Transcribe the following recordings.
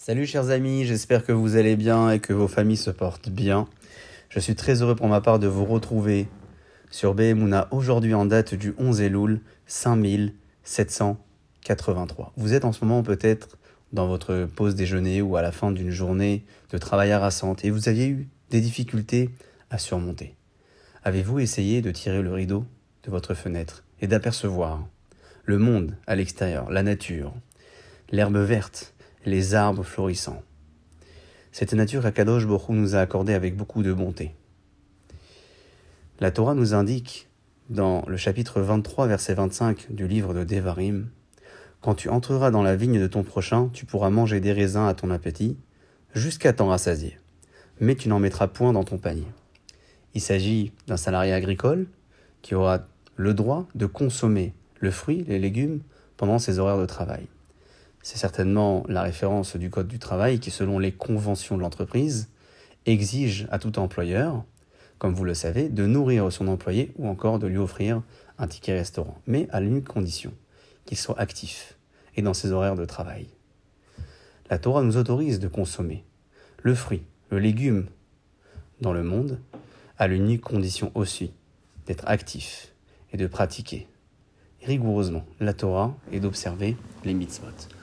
Salut chers amis, j'espère que vous allez bien et que vos familles se portent bien. Je suis très heureux pour ma part de vous retrouver sur Behemuna aujourd'hui en date du 11 Elul 5783. Vous êtes en ce moment peut-être dans votre pause déjeuner ou à la fin d'une journée de travail harassante et vous aviez eu des difficultés à surmonter. Avez-vous essayé de tirer le rideau de votre fenêtre et d'apercevoir le monde à l'extérieur, la nature, l'herbe verte, les arbres florissants. Cette nature qu'Akadosh Borou nous a accordée avec beaucoup de bonté. La Torah nous indique, dans le chapitre 23, verset 25 du livre de Devarim, Quand tu entreras dans la vigne de ton prochain, tu pourras manger des raisins à ton appétit, jusqu'à t'en rassasier, mais tu n'en mettras point dans ton panier. Il s'agit d'un salarié agricole qui aura le droit de consommer le fruit, les légumes, pendant ses horaires de travail. C'est certainement la référence du Code du travail qui, selon les conventions de l'entreprise, exige à tout employeur, comme vous le savez, de nourrir son employé ou encore de lui offrir un ticket restaurant, mais à l'unique condition qu'il soit actif et dans ses horaires de travail. La Torah nous autorise de consommer le fruit, le légume dans le monde, à l'unique condition aussi d'être actif et de pratiquer rigoureusement la Torah et d'observer les mitzvot.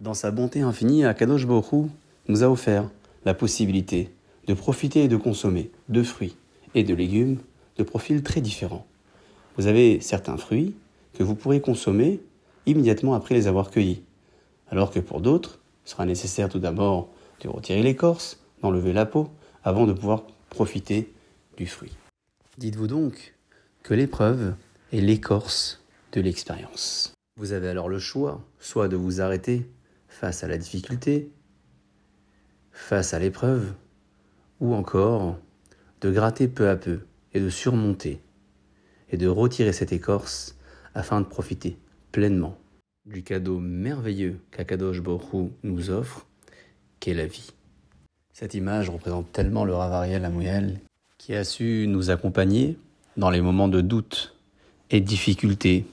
Dans sa bonté infinie, Akadosh Baruch nous a offert la possibilité de profiter et de consommer de fruits et de légumes de profils très différents. Vous avez certains fruits que vous pourrez consommer immédiatement après les avoir cueillis, alors que pour d'autres, il sera nécessaire tout d'abord de retirer l'écorce, d'enlever la peau, avant de pouvoir profiter du fruit. Dites-vous donc que l'épreuve est l'écorce de l'expérience. Vous avez alors le choix, soit de vous arrêter face à la difficulté, face à l'épreuve, ou encore de gratter peu à peu et de surmonter et de retirer cette écorce afin de profiter pleinement du cadeau merveilleux qu'Akadosh Borou nous offre, qu'est la vie. Cette image représente tellement le Ravariel Amouyel qui a su nous accompagner dans les moments de doute et difficulté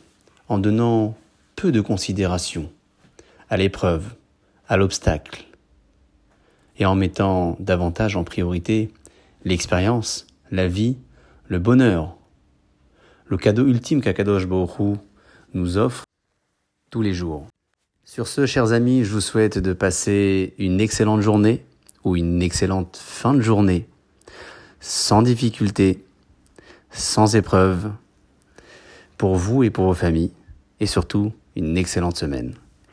en donnant peu de considération à l'épreuve, à l'obstacle, et en mettant davantage en priorité l'expérience, la vie, le bonheur, le cadeau ultime qu'Akadosh Baruch nous offre tous les jours. Sur ce, chers amis, je vous souhaite de passer une excellente journée ou une excellente fin de journée, sans difficulté, sans épreuve, pour vous et pour vos familles, et surtout une excellente semaine